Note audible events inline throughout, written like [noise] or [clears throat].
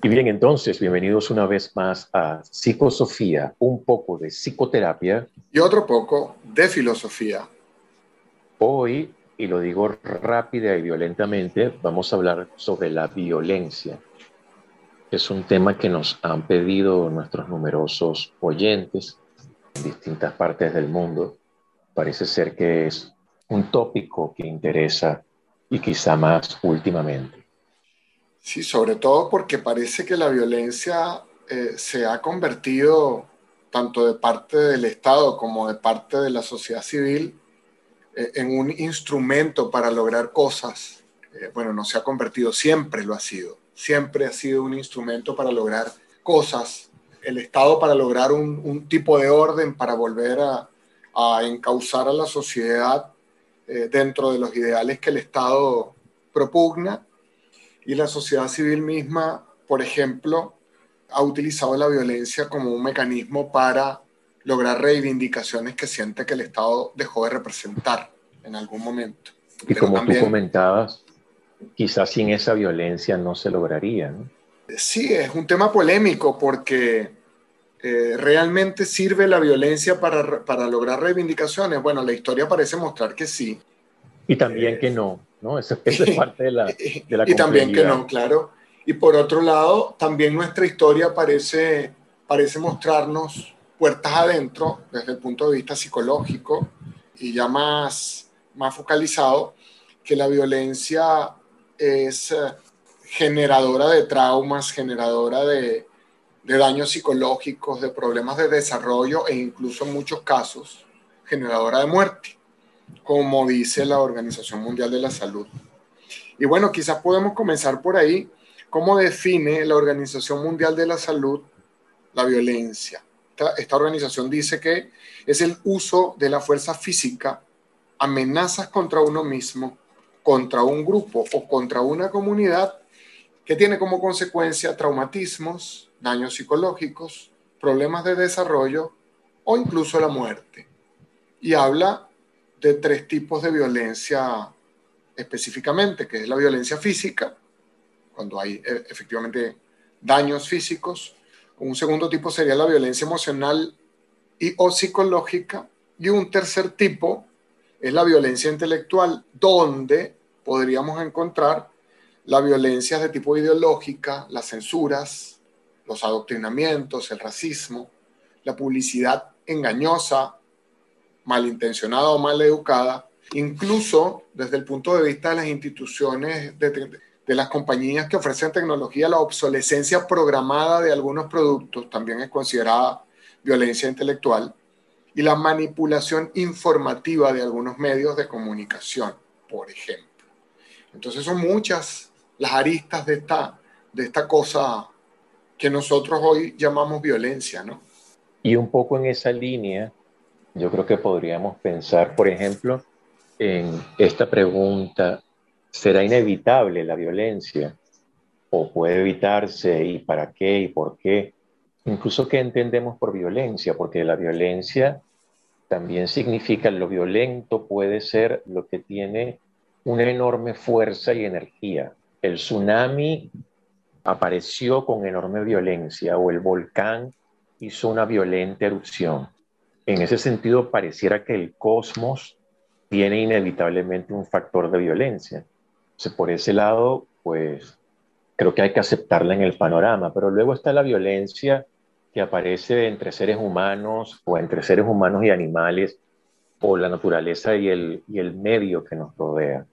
Y bien, entonces, bienvenidos una vez más a Psicosofía, un poco de psicoterapia. Y otro poco de filosofía. Hoy, y lo digo rápida y violentamente, vamos a hablar sobre la violencia. Es un tema que nos han pedido nuestros numerosos oyentes en distintas partes del mundo. Parece ser que es un tópico que interesa y quizá más últimamente. Sí, sobre todo porque parece que la violencia eh, se ha convertido, tanto de parte del Estado como de parte de la sociedad civil, eh, en un instrumento para lograr cosas. Eh, bueno, no se ha convertido, siempre lo ha sido. Siempre ha sido un instrumento para lograr cosas. El Estado para lograr un, tipo de orden, para volver a, a encauzar a la sociedad dentro de los ideales que el Estado propugna y la sociedad civil misma, por ejemplo, ha utilizado la violencia como un mecanismo para lograr reivindicaciones que siente que el Estado dejó de representar en algún momento. Y como tú comentabas, quizás sin esa violencia no se lograría. ¿no? Sí, es un tema polémico porque eh, realmente sirve la violencia para, para, lograr reivindicaciones. Bueno, la historia parece mostrar que sí. Y también eh, que no. ¿No? Esa, es parte de la, [laughs] de Y también que no, claro. Y por otro lado, también nuestra historia parece, parece mostrarnos puertas adentro desde el punto de vista psicológico y ya más, más focalizado, que la violencia es eh, generadora de traumas, generadora de, de daños psicológicos, de problemas de desarrollo e incluso en muchos casos generadora de muerte como dice la Organización Mundial de la Salud. Y bueno, quizás podemos comenzar por ahí. ¿Cómo define la Organización Mundial de la Salud la violencia? Esta, organización dice que es el uso de la fuerza física, amenazas contra uno mismo, contra un grupo o contra una comunidad que tiene como consecuencia traumatismos, daños psicológicos, problemas de desarrollo o incluso la muerte. Y habla de tres tipos de violencia específicamente, que es la violencia física, cuando hay eh, efectivamente daños físicos. Un segundo tipo sería la violencia emocional y o psicológica. Y un tercer tipo es la violencia intelectual, donde podríamos encontrar la violencia de tipo ideológica, las censuras, los adoctrinamientos, el racismo, la publicidad engañosa, malintencionada o mal educada, incluso desde el punto de vista de las instituciones, de, las compañías que ofrecen tecnología, la obsolescencia programada de algunos productos también es considerada violencia intelectual, y la manipulación informativa de algunos medios de comunicación, por ejemplo. Entonces son muchas las aristas de esta, de esta cosa que nosotros hoy llamamos violencia, ¿no? Y un poco en esa línea, yo creo que podríamos pensar, por ejemplo, en esta pregunta, ¿será inevitable la violencia? ¿O puede evitarse? ¿Y para qué? ¿Y por qué? Incluso qué entendemos por violencia, porque la violencia también significa lo violento puede ser lo que tiene una enorme fuerza y energía. El tsunami apareció con enorme violencia o el volcán hizo una violenta erupción en ese sentido pareciera que el cosmos tiene inevitablemente un factor de violencia. Entonces, por ese lado, pues creo que hay que aceptarla en el panorama, pero luego está la violencia que aparece entre seres humanos o entre seres humanos y animales o la naturaleza y el medio que nos rodea.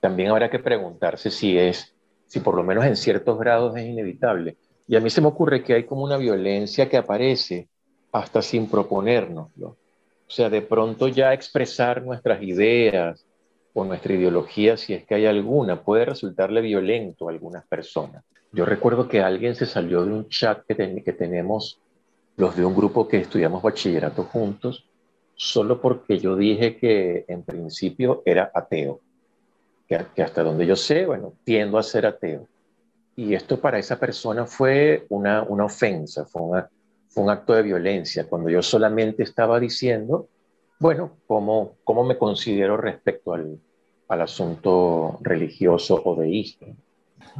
También habrá que preguntarse si es, si por lo menos en ciertos grados es inevitable. Y a mí se me ocurre que hay como una violencia que aparece hasta sin proponérnoslo. O sea, de pronto ya expresar nuestras ideas o nuestra ideología, si es que hay alguna, puede resultarle violento a algunas personas. Yo recuerdo que alguien se salió de un chat que, que tenemos los de un grupo que estudiamos bachillerato juntos, solo porque yo dije que en principio era ateo, que, hasta donde yo sé, bueno, tiendo a ser ateo. Y esto para esa persona fue una, una ofensa, fue una, fue un acto de violencia, cuando yo solamente estaba diciendo, bueno, cómo, cómo me considero respecto al, al asunto religioso o deísta.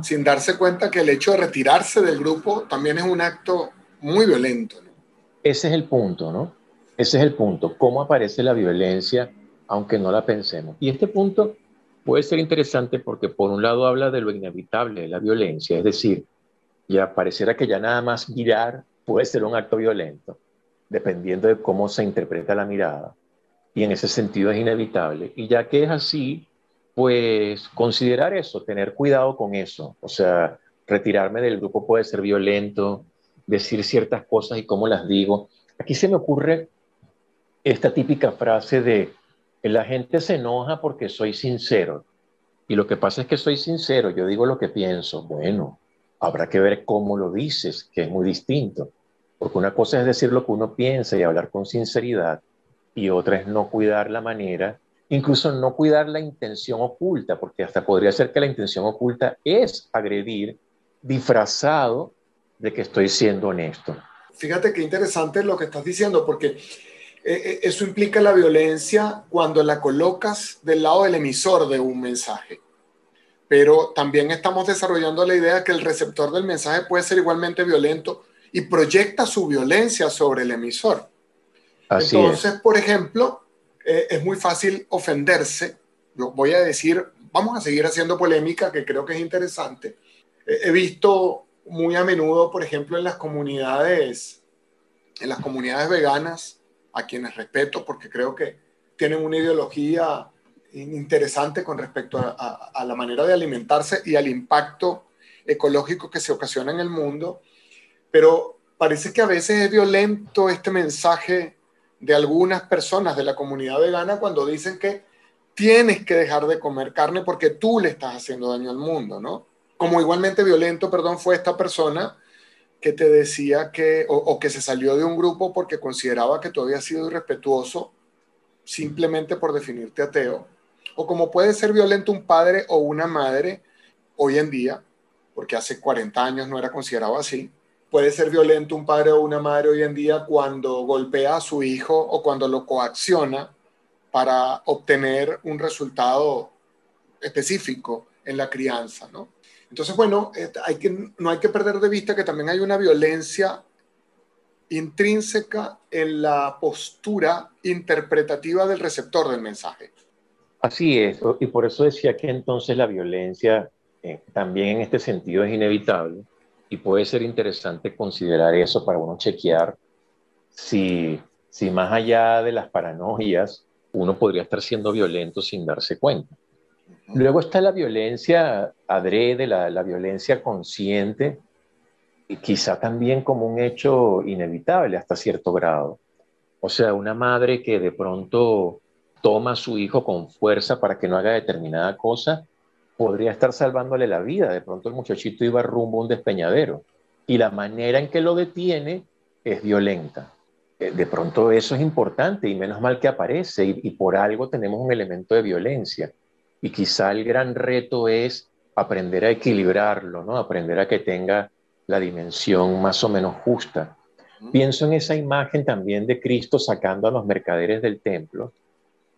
sin darse cuenta que el hecho de retirarse del grupo también es un acto muy violento. Ese es el punto, ¿no? Ese es el punto. ¿Cómo aparece la violencia aunque no la pensemos? Y este punto puede ser interesante porque por un lado habla de lo inevitable de la violencia, es decir, ya pareciera que ya nada más mirar puede ser un acto violento, dependiendo de cómo se interpreta la mirada. Y en ese sentido es inevitable. Y ya que es así, pues considerar eso, tener cuidado con eso. O sea, retirarme del grupo puede ser violento, decir ciertas cosas y cómo las digo. Aquí se me ocurre esta típica frase de la gente se enoja porque soy sincero. Y lo que pasa es que soy sincero, yo digo lo que pienso. Bueno, habrá que ver cómo lo dices, que es muy distinto. Porque una cosa es decir lo que uno piensa y hablar con sinceridad, y otra es no cuidar la manera, incluso no cuidar la intención oculta, porque hasta podría ser que la intención oculta es agredir disfrazado de que estoy siendo honesto. Fíjate qué interesante lo que estás diciendo, porque eh, eh, eso implica la violencia cuando la colocas del lado del emisor de un mensaje. Pero también estamos desarrollando la idea que el receptor del mensaje puede ser igualmente violento y proyecta su violencia sobre el emisor. Así Entonces, por ejemplo, eh, es muy fácil ofenderse. Yo voy a decir, vamos a seguir haciendo polémica, que creo que es interesante. he visto muy a menudo, por ejemplo, en las comunidades, en las comunidades veganas, a quienes respeto porque creo que tienen una ideología interesante con respecto a, la manera de alimentarse y al impacto ecológico que se ocasiona en el mundo, pero parece que a veces es violento este mensaje de algunas personas de la comunidad vegana cuando dicen que tienes que dejar de comer carne porque tú le estás haciendo daño al mundo, ¿no? Como igualmente violento, perdón, fue esta persona que te decía que, o, que se salió de un grupo porque consideraba que tú habías sido irrespetuoso simplemente por definirte ateo, o como puede ser violento un padre o una madre hoy en día, porque hace 40 años no era considerado así, puede ser violento un padre o una madre hoy en día cuando golpea a su hijo o cuando lo coacciona para obtener un resultado específico en la crianza, ¿no? Entonces, bueno, eh, hay que, no hay que perder de vista que también hay una violencia intrínseca en la postura interpretativa del receptor del mensaje. Así es, y por eso decía que entonces la violencia eh, también en este sentido es inevitable y puede ser interesante considerar eso para uno chequear si, si más allá de las paranoias uno podría estar siendo violento sin darse cuenta. Luego está la violencia adrede, la, la violencia consciente, y quizá también como un hecho inevitable hasta cierto grado. O sea, una madre que de pronto toma a su hijo con fuerza para que no haga determinada cosa, podría estar salvándole la vida. De pronto el muchachito iba rumbo a un despeñadero y la manera en que lo detiene es violenta. Eh, de pronto eso es importante y menos mal que aparece y por algo tenemos un elemento de violencia. Y quizá el gran reto es aprender a equilibrarlo, ¿no? Aprender a que tenga la dimensión más o menos justa. Pienso en esa imagen también de Cristo sacando a los mercaderes del templo,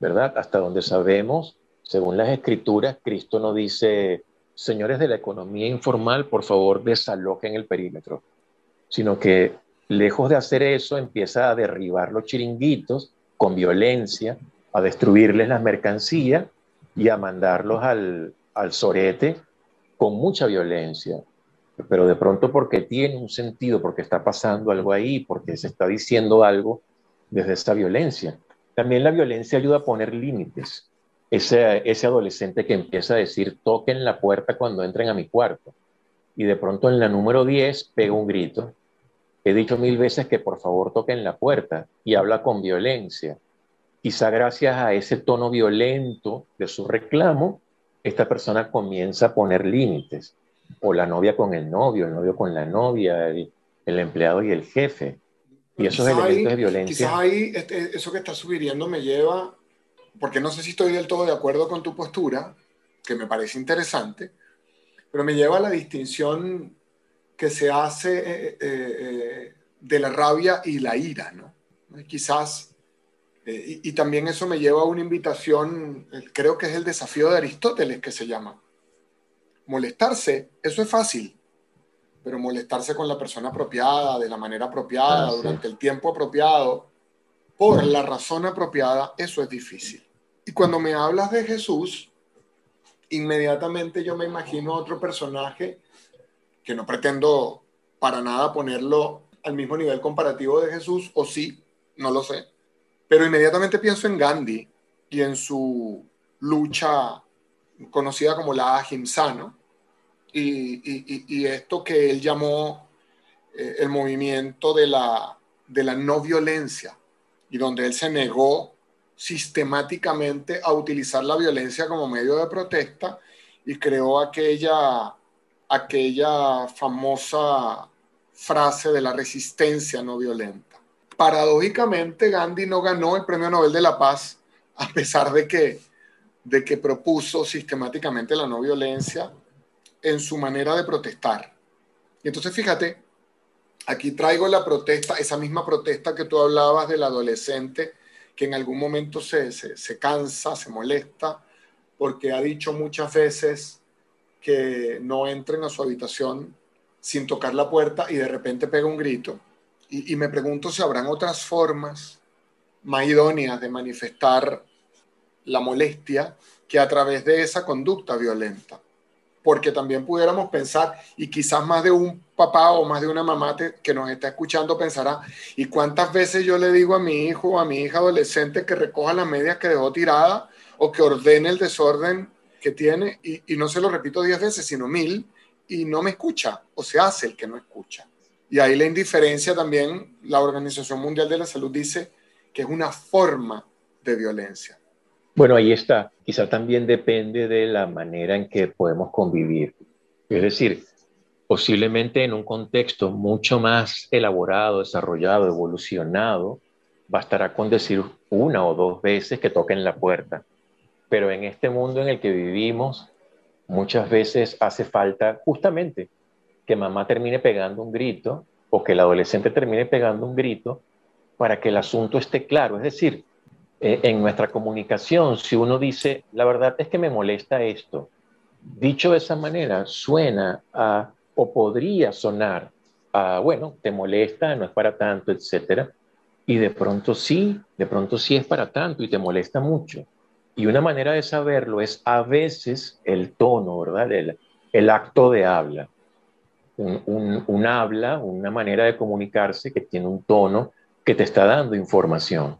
¿verdad? Hasta donde sabemos, según las escrituras, Cristo no dice, señores de la economía informal, por favor desalojen el perímetro, sino que lejos de hacer eso empieza a derribar los chiringuitos con violencia, a destruirles las mercancías y a mandarlos al, al sorete con mucha violencia. Pero de pronto porque tiene un sentido, porque está pasando algo ahí, porque se está diciendo algo desde esa violencia. También la violencia ayuda a poner límites. Ese, adolescente que empieza a decir, toquen la puerta cuando entren a mi cuarto. Y de pronto en la número 10 pega un grito. He dicho mil veces que por favor toquen la puerta y habla con violencia. Quizá gracias a ese tono violento de su reclamo, esta persona comienza a poner límites. O la novia con el novio, el novio con la novia, el, empleado y el jefe. Y esos elementos de violencia. Quizás ahí este, eso que estás sugiriendo me lleva, porque no sé si estoy del todo de acuerdo con tu postura, que me parece interesante, pero me lleva a la distinción que se hace eh, eh, eh, de la rabia y la ira, ¿no? Quizás eh, y, también eso me lleva a una invitación, creo que es el desafío de Aristóteles que se llama. molestarse, eso es fácil, pero molestarse con la persona apropiada, de la manera apropiada, ah, durante el tiempo apropiado, por la razón apropiada, eso es difícil. Y cuando me hablas de Jesús, inmediatamente yo me imagino otro personaje que no pretendo para nada ponerlo al mismo nivel comparativo de Jesús, o sí, no lo sé, pero inmediatamente pienso en Gandhi y en su lucha conocida como la ahimsa, ¿no? Y, esto que él llamó eh, el movimiento de la, de la no violencia, y donde él se negó sistemáticamente a utilizar la violencia como medio de protesta y creó aquella, aquella famosa frase de la resistencia no violenta. Paradójicamente, Gandhi no ganó el Premio Nobel de la Paz a pesar de que, de que propuso sistemáticamente la no violencia en su manera de protestar. Y entonces fíjate, aquí traigo la protesta, esa misma protesta que tú hablabas del adolescente que en algún momento se, se, cansa, se molesta, porque ha dicho muchas veces que no entren a su habitación sin tocar la puerta y de repente pega un grito. Y, y me pregunto si habrán otras formas más idóneas de manifestar la molestia que a través de esa conducta violenta porque también pudiéramos pensar, y quizás más de un papá o más de una mamá que nos está escuchando pensará, ¿y cuántas veces yo le digo a mi hijo o a mi hija adolescente que recoja las medias que dejó tirada o que ordene el desorden que tiene? Y, y no se lo repito diez veces, sino mil, y no me escucha, o se hace el que no escucha. Y ahí la indiferencia también, la Organización Mundial de la Salud dice que es una forma de violencia. Bueno, ahí está. Quizá también depende de la manera en que podemos convivir. Es decir, posiblemente en un contexto mucho más elaborado, desarrollado, evolucionado, bastará con decir una o dos veces que toquen la puerta. Pero en este mundo en el que vivimos, muchas veces hace falta justamente que mamá termine pegando un grito o que el adolescente termine pegando un grito para que el asunto esté claro. Es decir, eh, en nuestra comunicación, si uno dice, la verdad es que me molesta esto, dicho de esa manera, suena a, o podría sonar a, bueno, te molesta, no es para tanto, etcétera. Y de pronto sí, de pronto sí es para tanto y te molesta mucho. Y una manera de saberlo es a veces el tono, ¿verdad? El, el acto de habla. Un, un, un habla, una manera de comunicarse que tiene un tono que te está dando información.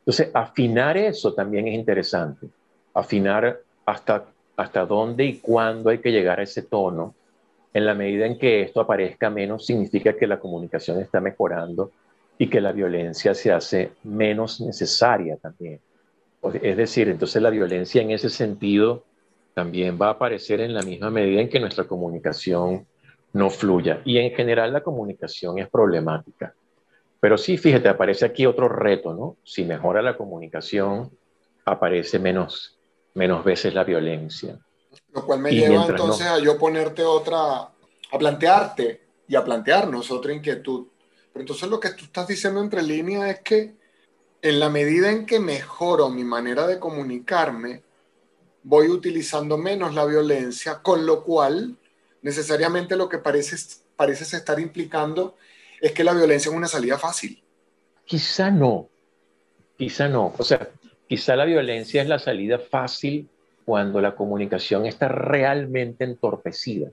Entonces, afinar eso también es interesante. Afinar hasta, hasta dónde y cuándo hay que llegar a ese tono. En la medida en que esto aparezca menos, significa que la comunicación está mejorando y que la violencia se hace menos necesaria también. Es decir, entonces la violencia en ese sentido también va a aparecer en la misma medida en que nuestra comunicación no fluya. Y en general la comunicación es problemática. Pero sí, fíjate, aparece aquí otro reto, ¿no? Si mejora la comunicación, aparece menos, menos veces la violencia. Lo cual me lleva entonces a yo ponerte otra, a plantearte y a plantearnos otra inquietud. Pero entonces lo que tú estás diciendo entre líneas es que en la medida en que mejoro mi manera de comunicarme, voy utilizando menos la violencia, con lo cual necesariamente lo que parece, parece estar implicando es que la violencia es una salida fácil. Quizá no, quizá no. O sea, quizá la violencia es la salida fácil cuando la comunicación está realmente entorpecida.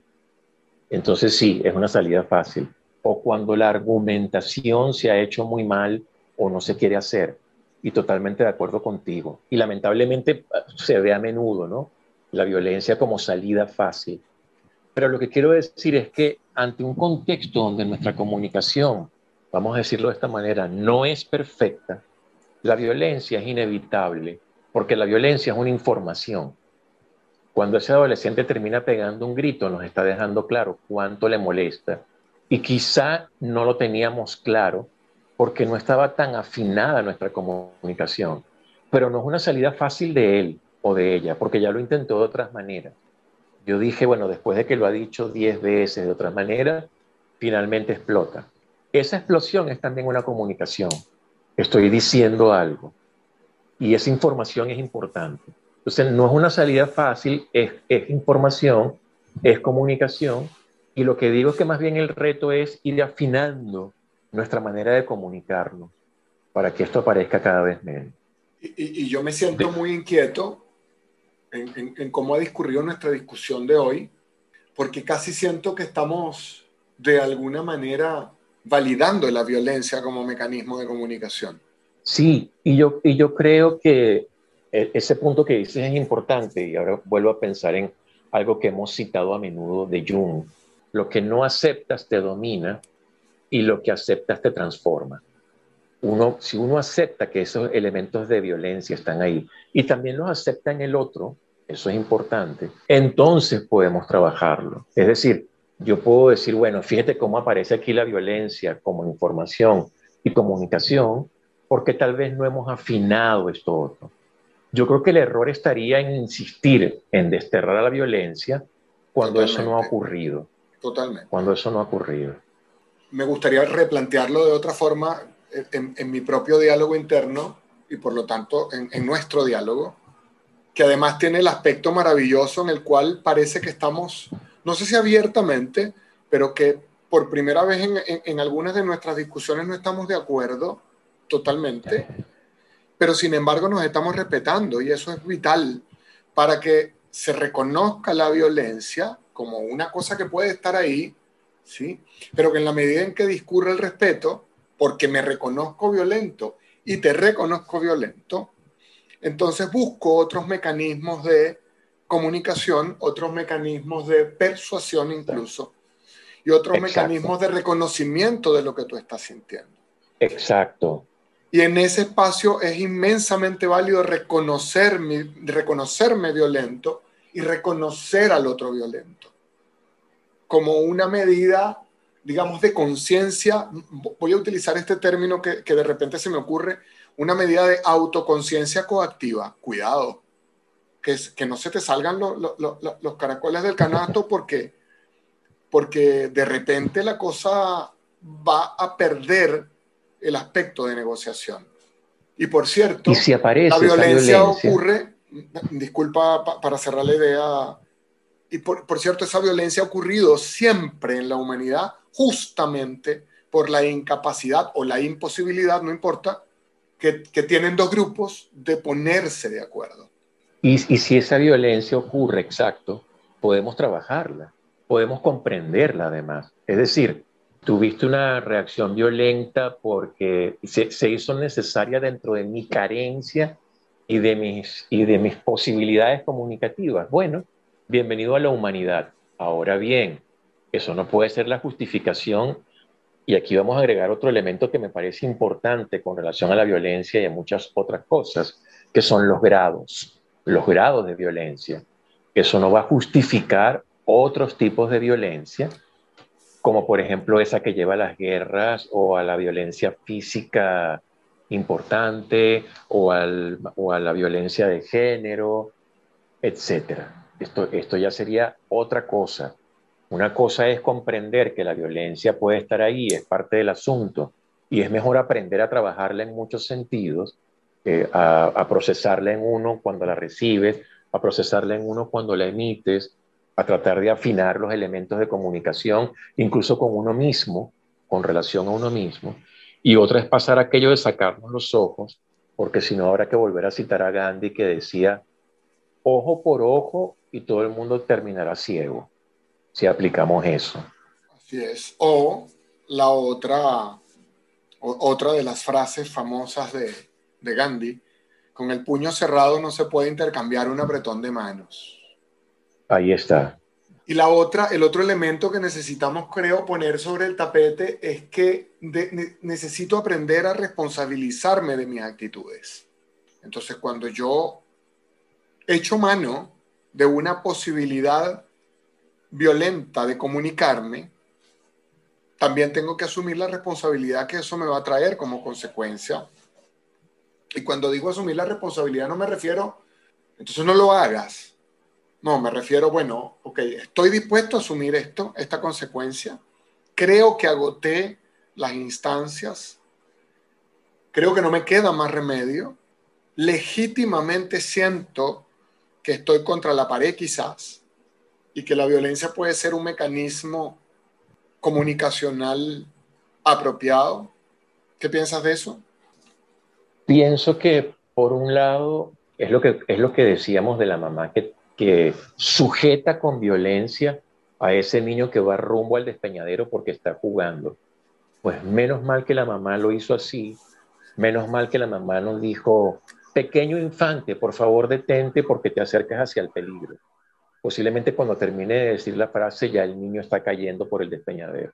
Entonces sí, es una salida fácil. O cuando la argumentación se ha hecho muy mal o no se quiere hacer. Y totalmente de acuerdo contigo. Y lamentablemente se ve a menudo, ¿no? La violencia como salida fácil. Pero lo que quiero decir es que ante un contexto donde nuestra comunicación, vamos a decirlo de esta manera, no es perfecta, la violencia es inevitable, porque la violencia es una información. Cuando ese adolescente termina pegando un grito, nos está dejando claro cuánto le molesta. Y quizá no lo teníamos claro porque no estaba tan afinada nuestra comunicación. Pero no es una salida fácil de él o de ella, porque ya lo intentó de otras maneras. Yo dije, bueno, después de que lo ha dicho diez veces de otra manera, finalmente explota. Esa explosión es también una comunicación. Estoy diciendo algo. Y esa información es importante. Entonces, no es una salida fácil, es, es información es comunicación y lo que digo es que más bien el reto es ir afinando nuestra manera de comunicarnos para que esto aparezca cada vez menos. Y, yo me siento muy inquieto en, cómo ha discurrido nuestra discusión de hoy, porque casi siento que estamos de alguna manera validando la violencia como mecanismo de comunicación. Sí, y yo, y yo creo que e, ese punto que dices es importante y ahora vuelvo a pensar en algo que hemos citado a menudo de Jung. Lo que no aceptas te domina y lo que aceptas te transforma. Uno, si uno acepta que esos elementos de violencia están ahí y también los acepta en el otro, eso es importante, entonces podemos trabajarlo. Es decir, yo puedo decir, bueno, fíjate cómo aparece aquí la violencia como información y comunicación, porque tal vez no hemos afinado esto otro. Yo creo que el error estaría en insistir en desterrar a la violencia cuando eso no ha ocurrido. Totalmente. Cuando eso no ha ocurrido. Me gustaría replantearlo de otra forma en, mi propio diálogo interno y por lo tanto en, en, nuestro diálogo, que además tiene el aspecto maravilloso en el cual parece que estamos, no sé si abiertamente, pero que por primera vez en, en algunas de nuestras discusiones no estamos de acuerdo totalmente, pero sin embargo nos estamos respetando y eso es vital para que se reconozca la violencia como una cosa que puede estar ahí, ¿sí? pero que en la medida en que discurre el respeto, porque me reconozco violento y te reconozco violento, entonces busco otros mecanismos de comunicación, otros mecanismos de persuasión incluso, y otros mecanismos de reconocimiento de lo que tú estás sintiendo. Exacto. Y en ese espacio es inmensamente válido reconocerme, reconocerme violento y reconocer al otro violento como una medida digamos, de conciencia, voy a utilizar este término que, de repente se me ocurre, una medida de autoconciencia coactiva. Cuidado, que, que no se te salgan los caracoles del canasto porque, porque de repente la cosa va a perder el aspecto de negociación. Y por cierto, si aparece la violencia, ocurre, disculpa para cerrar la idea, y por, por, cierto, esa violencia ha ocurrido siempre en la humanidad justamente por la incapacidad o la imposibilidad, no importa, que, tienen dos grupos de ponerse de acuerdo. Y, y, si esa violencia ocurre, exacto, podemos trabajarla, podemos comprenderla además. Es decir, tuviste una reacción violenta porque se, se hizo necesaria dentro de mi carencia y de, mis, y de mis posibilidades comunicativas. Bueno, bienvenido a la humanidad. Ahora bien, eso no puede ser la justificación. Y aquí vamos a agregar otro elemento que me parece importante con relación a la violencia y a muchas otras cosas, que son los grados, los grados de violencia. Eso no va a justificar otros tipos de violencia, como por ejemplo esa que lleva a las guerras o a la violencia física importante o, o a la violencia de género, etc. Esto, esto ya sería otra cosa. Una cosa es comprender que la violencia puede estar ahí, es parte del asunto, y es mejor aprender a trabajarla en muchos sentidos, a, procesarla en uno cuando la recibes, a procesarla en uno cuando la emites, a tratar de afinar los elementos de comunicación, incluso con uno mismo, con relación a uno mismo. Y otra es pasar aquello de sacarnos los ojos, porque si no habrá que volver a citar a Gandhi que decía, ojo por ojo y todo el mundo terminará ciego si aplicamos eso. Así es. O la otra, otra de las frases famosas de, de Gandhi, con el puño cerrado no se puede intercambiar un apretón de manos. Ahí está. Y la otra, el otro elemento que necesitamos, creo, poner sobre el tapete es que necesito aprender a responsabilizarme de mis actitudes. Entonces, cuando yo echo mano de una posibilidad violenta de comunicarme, también tengo que asumir la responsabilidad que eso me va a traer como consecuencia. Y cuando digo asumir la responsabilidad no me refiero, entonces no lo hagas. No, me refiero, bueno, ok, estoy dispuesto a asumir esto, esta consecuencia. Creo que agoté las instancias. Creo que no me queda más remedio. Legítimamente siento que estoy contra la pared quizás y que la violencia puede ser un mecanismo comunicacional apropiado. ¿Qué piensas de eso? Pienso que, por un lado, es lo que, es lo que decíamos de la mamá que, que sujeta con violencia a ese niño que va rumbo al despeñadero porque está jugando. Pues menos mal que la mamá lo hizo así, menos mal que la mamá nos dijo, pequeño infante, por favor detente porque te acercas hacia el peligro. Posiblemente cuando termine de decir la frase ya el niño está cayendo por el despeñadero.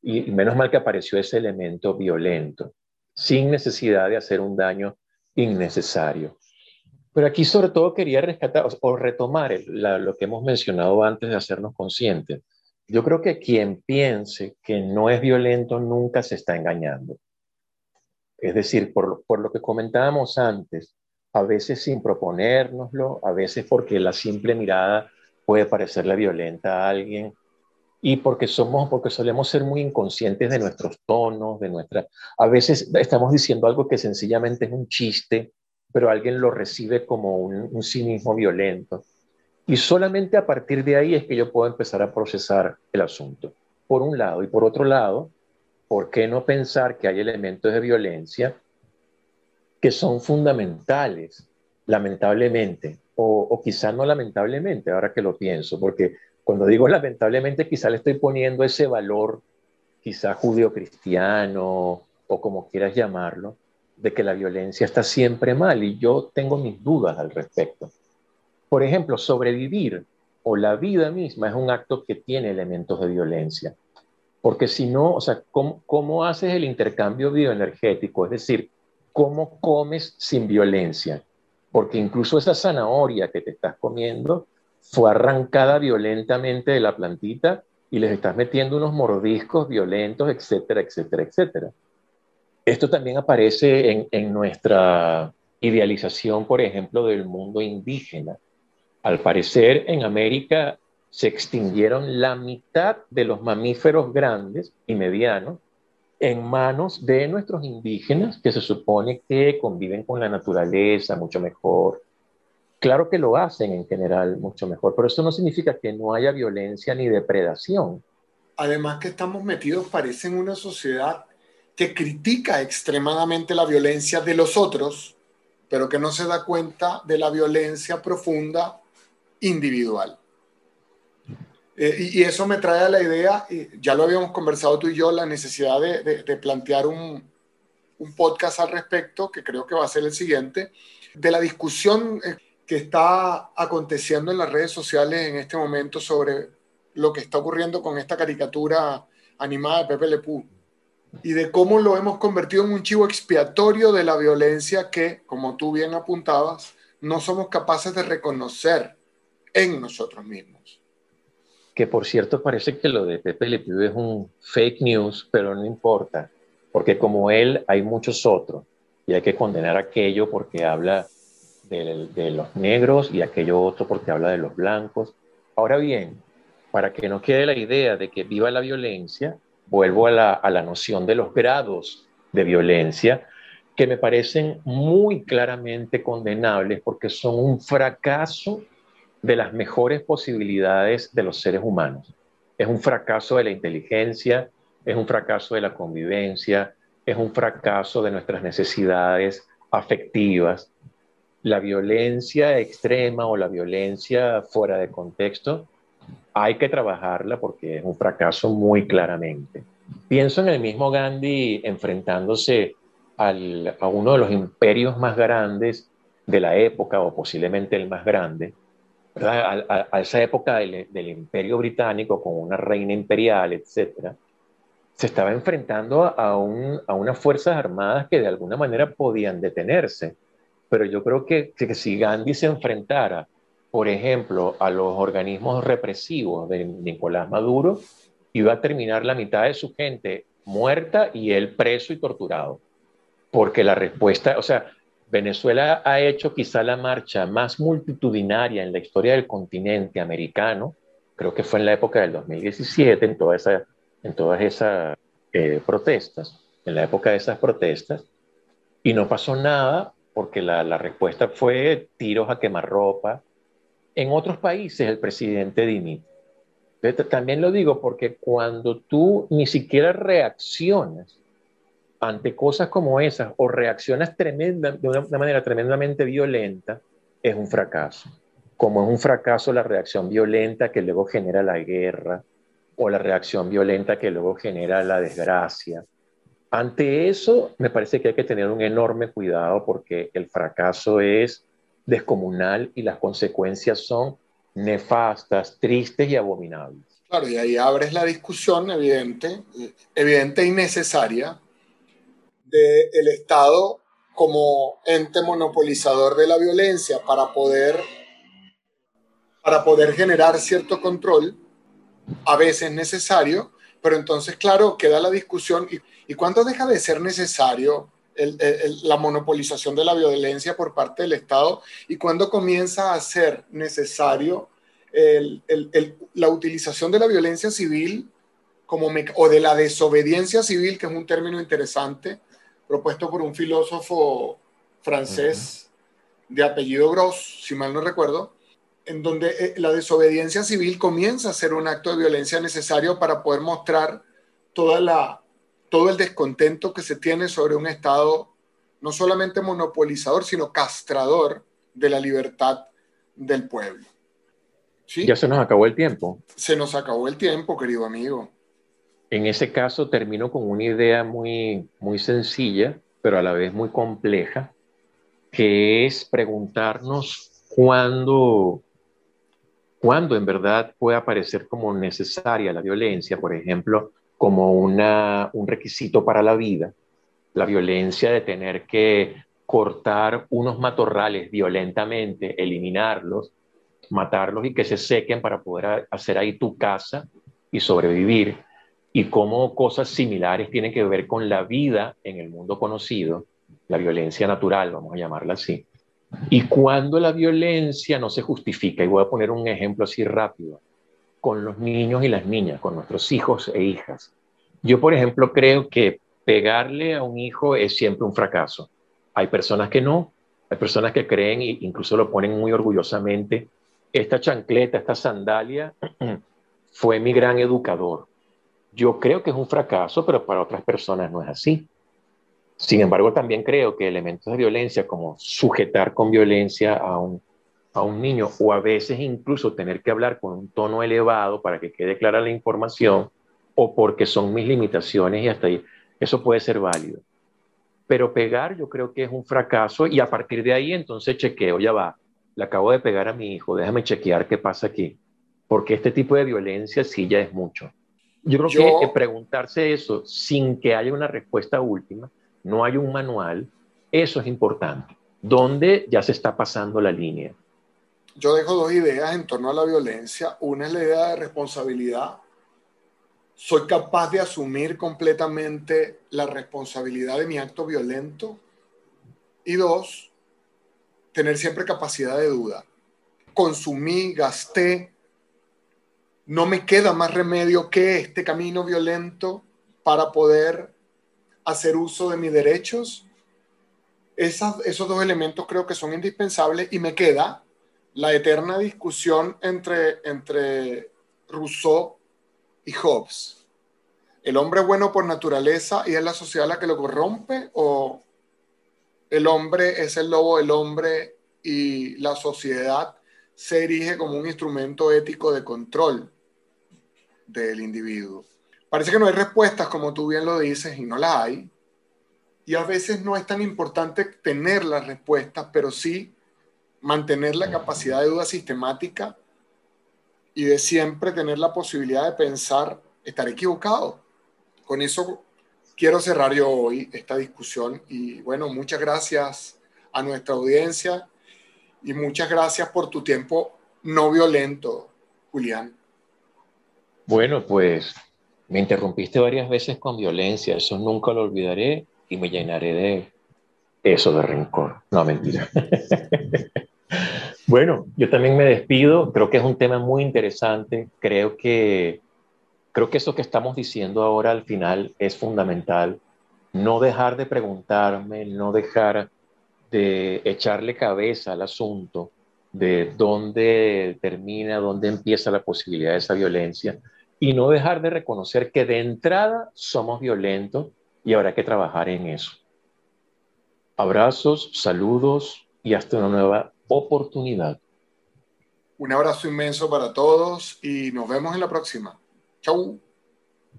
Y, menos mal que apareció ese elemento violento, sin necesidad de hacer un daño innecesario. Pero aquí sobre todo quería rescatar o, retomar lo que hemos mencionado antes de hacernos conscientes. Yo creo que quien piense que no es violento nunca se está engañando. Es decir, por, lo que comentábamos antes, a veces sin proponérnoslo, a veces porque la simple mirada puede parecerle violenta a alguien y porque somos, porque solemos ser muy inconscientes de nuestros tonos, de nuestra, a veces estamos diciendo algo que sencillamente es un chiste, pero alguien lo recibe como un, un cinismo violento. Y solamente a partir de ahí es que yo puedo empezar a procesar el asunto, por un lado. Y por otro lado, ¿por qué no pensar que hay elementos de violencia que son fundamentales, lamentablemente, o, o quizá no lamentablemente, ahora que lo pienso, porque cuando digo lamentablemente quizá le estoy poniendo ese valor, quizá judío-cristiano o como quieras llamarlo, de que la violencia está siempre mal y yo tengo mis dudas al respecto. Por ejemplo, sobrevivir o la vida misma es un acto que tiene elementos de violencia. Porque si no, o sea, ¿cómo, ¿cómo, haces el intercambio bioenergético? Es decir, cómo comes sin violencia, porque incluso esa zanahoria que te estás comiendo fue arrancada violentamente de la plantita y les estás metiendo unos mordiscos violentos, etcétera, etcétera, etcétera. Esto también aparece en, en nuestra idealización, por ejemplo, del mundo indígena. Al parecer, en América se extinguieron la mitad de los mamíferos grandes y medianos en manos de nuestros indígenas, que se supone que conviven con la naturaleza mucho mejor. Claro que lo hacen en general mucho mejor, pero eso no significa que no haya violencia ni depredación. Además que estamos metidos, parece, en una sociedad que critica extremadamente la violencia de los otros, pero que no se da cuenta de la violencia profunda individual. Eh, y, eso me trae a la idea, ya lo habíamos conversado tú y yo, la necesidad de, plantear un, podcast al respecto, que creo que va a ser el siguiente, de la discusión eh, que está aconteciendo en las redes sociales en este momento sobre lo que está ocurriendo con esta caricatura animada de Pepe Le y de cómo lo hemos convertido en un chivo expiatorio de la violencia que, como tú bien apuntabas, no somos capaces de reconocer en nosotros mismos que por cierto parece que lo de Pepe Le Pew es un fake news, pero no importa, porque como él hay muchos otros y hay que condenar aquello porque habla de, los negros y aquello otro porque habla de los blancos. Ahora bien, para que no quede la idea de que viva la violencia, vuelvo a la, a la noción de los grados de violencia que me parecen muy claramente condenables porque son un fracaso de las mejores posibilidades de los seres humanos. Es un fracaso de la inteligencia, es un fracaso de la convivencia, es un fracaso de nuestras necesidades afectivas. La violencia extrema o la violencia fuera de contexto hay que trabajarla porque es un fracaso muy claramente. Pienso en el mismo Gandhi enfrentándose a uno de los imperios más grandes de la época, o posiblemente el más grande, a, esa época del, imperio británico con una reina imperial, etc., se estaba enfrentando a, unas fuerzas armadas que de alguna manera podían detenerse. Pero yo creo que, si Gandhi se enfrentara, por ejemplo, a los organismos represivos de Nicolás Maduro, iba a terminar la mitad de su gente muerta y él preso y torturado. Porque la respuesta, o sea, Venezuela ha hecho quizá la marcha más multitudinaria en la historia del continente americano, creo que fue en la época del 2017, en, toda esa, en todas esas eh, protestas, en la época de esas protestas, y no pasó nada porque la, respuesta fue tiros a quemarropa, En otros países el presidente dimite. También lo digo porque cuando tú ni siquiera reaccionas ante cosas como esas o reaccionas tremenda, de una, manera tremendamente violenta, es un fracaso. Como es un fracaso la reacción violenta que luego genera la guerra o la reacción violenta que luego genera la desgracia. Ante eso, me parece que hay que tener un enorme cuidado porque el fracaso es descomunal y las consecuencias son nefastas, tristes y abominables. Claro, y ahí abres la discusión evidente, evidente y necesaria del Estado como ente monopolizador de la violencia para poder, para poder generar cierto control, a veces necesario, pero entonces, claro, queda la discusión, ¿y, y cuándo deja de ser necesario la monopolización de la violencia por parte del Estado y cuándo comienza a ser necesario la utilización de la violencia civil como o de la desobediencia civil, que es un término interesante, propuesto por un filósofo francés de apellido Gross, si mal no recuerdo, en donde eh, la desobediencia civil comienza a ser un acto de violencia necesario para poder mostrar toda la, todo el descontento que se tiene sobre un Estado no solamente monopolizador, sino castrador de la libertad del pueblo. ¿Sí? Ya se nos acabó el tiempo. Se nos acabó el tiempo, querido amigo. En ese caso termino con una idea muy, muy sencilla, pero a la vez muy compleja, que es preguntarnos cuándo, cuándo en verdad puede aparecer como necesaria la violencia, por ejemplo, como una, un requisito para la vida, la violencia de tener que cortar unos matorrales violentamente, eliminarlos, matarlos y que se sequen para poder hacer ahí tu casa y sobrevivir y cómo cosas similares tienen que ver con la vida en el mundo conocido, la violencia natural, vamos a llamarla así. Y cuando la violencia no se justifica, y voy a poner un ejemplo así rápido, con los niños y las niñas, con nuestros hijos e hijas. Yo, por ejemplo, creo que pegarle a un hijo es siempre un fracaso. Hay personas que no, hay personas que creen e incluso lo ponen muy orgullosamente. Esta chancleta, esta sandalia [clears throat] fue mi gran educador yo creo que es un fracaso, pero para otras personas no es así. Sin embargo, también creo que elementos de violencia como sujetar con violencia a un, a un niño o a veces incluso tener que hablar con un tono elevado para que quede clara la información o porque son mis limitaciones y hasta ahí, eso puede ser válido. Pero pegar yo creo que es un fracaso y a partir de ahí entonces chequeo, ya va, le acabo de pegar a mi hijo, déjame chequear qué pasa aquí, porque este tipo de violencia sí ya es mucho. Yo creo que preguntarse eso sin que haya una respuesta última, no hay un manual, eso es importante. ¿Dónde ya se está pasando la línea? Yo dejo dos ideas en torno a la violencia. Una es la idea de responsabilidad. ¿Soy capaz de asumir completamente la responsabilidad de mi acto violento? Y dos, tener siempre capacidad de duda. Consumí, gasté, no me queda más remedio que este camino violento para poder hacer uso de mis derechos. esos dos elementos creo que son indispensables y me queda la eterna discusión entre, entre Rousseau y Hobbes. ¿El hombre es bueno por naturaleza y es la sociedad la que lo corrompe? ¿O el hombre es el lobo del hombre y la sociedad se erige como un instrumento ético de control del individuo. Parece que no hay respuestas, como tú bien lo dices, y no las hay. Y a veces no es tan importante tener las respuestas, pero sí mantener la capacidad de duda sistemática y de siempre tener la posibilidad de pensar, estar equivocado. Con eso quiero cerrar yo hoy esta discusión y bueno, muchas gracias a nuestra audiencia y muchas gracias por tu tiempo no violento, Julián. Bueno, pues me interrumpiste varias veces con violencia, eso nunca lo olvidaré y me llenaré de eso de rencor. No, mentira. [laughs] bueno, yo también me despido, creo que es un tema muy interesante, creo que creo que eso que estamos diciendo ahora al final es fundamental, no dejar de preguntarme, no dejar de echarle cabeza al asunto de dónde termina, dónde empieza la posibilidad de esa violencia y no dejar de reconocer que de entrada somos violentos y habrá que trabajar en eso. Abrazos, saludos y hasta una nueva oportunidad. Un abrazo inmenso para todos y nos vemos en la próxima. Chau.